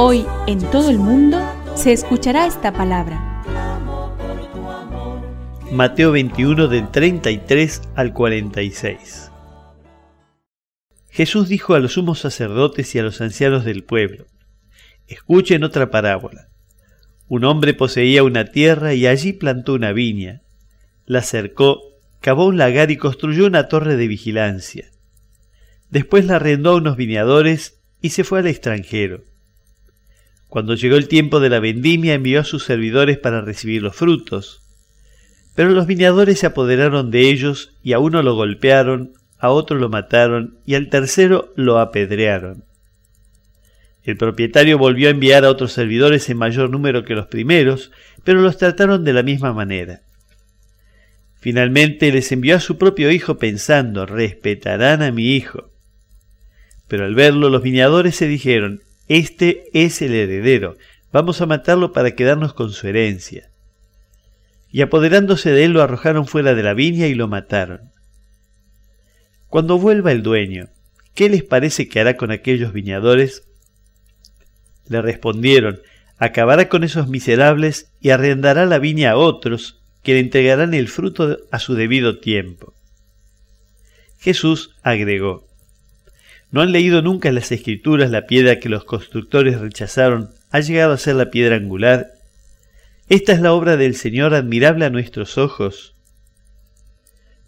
Hoy en todo el mundo se escuchará esta palabra. Mateo 21 del 33 al 46. Jesús dijo a los sumos sacerdotes y a los ancianos del pueblo, escuchen otra parábola. Un hombre poseía una tierra y allí plantó una viña, la cercó, cavó un lagar y construyó una torre de vigilancia. Después la arrendó a unos viñadores y se fue al extranjero. Cuando llegó el tiempo de la vendimia envió a sus servidores para recibir los frutos. Pero los viñadores se apoderaron de ellos y a uno lo golpearon, a otro lo mataron y al tercero lo apedrearon. El propietario volvió a enviar a otros servidores en mayor número que los primeros, pero los trataron de la misma manera. Finalmente les envió a su propio hijo pensando, respetarán a mi hijo. Pero al verlo los viñadores se dijeron, este es el heredero, vamos a matarlo para quedarnos con su herencia. Y apoderándose de él lo arrojaron fuera de la viña y lo mataron. Cuando vuelva el dueño, ¿qué les parece que hará con aquellos viñadores? Le respondieron, acabará con esos miserables y arrendará la viña a otros que le entregarán el fruto a su debido tiempo. Jesús agregó, ¿no han leído nunca las escrituras la piedra que los constructores rechazaron ha llegado a ser la piedra angular? Esta es la obra del Señor admirable a nuestros ojos.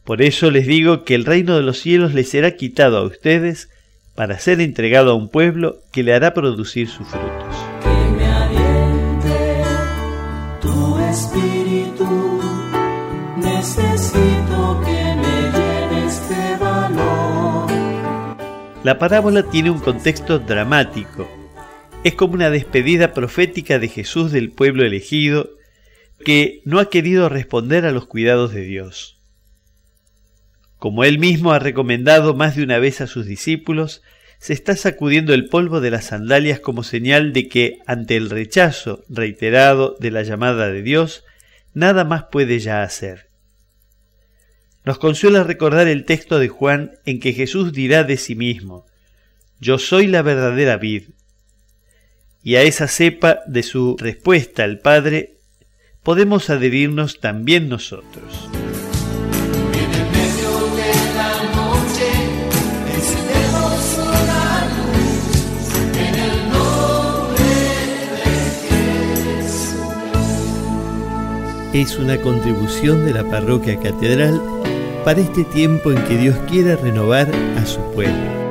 Por eso les digo que el reino de los cielos les será quitado a ustedes para ser entregado a un pueblo que le hará producir sus frutos. La parábola tiene un contexto dramático. Es como una despedida profética de Jesús del pueblo elegido que no ha querido responder a los cuidados de Dios. Como él mismo ha recomendado más de una vez a sus discípulos, se está sacudiendo el polvo de las sandalias como señal de que, ante el rechazo reiterado de la llamada de Dios, nada más puede ya hacer. Nos consuela recordar el texto de Juan en que Jesús dirá de sí mismo, Yo soy la verdadera vid. Y a esa cepa de su respuesta al Padre podemos adherirnos también nosotros. Es una contribución de la parroquia catedral para este tiempo en que Dios quiere renovar a su pueblo.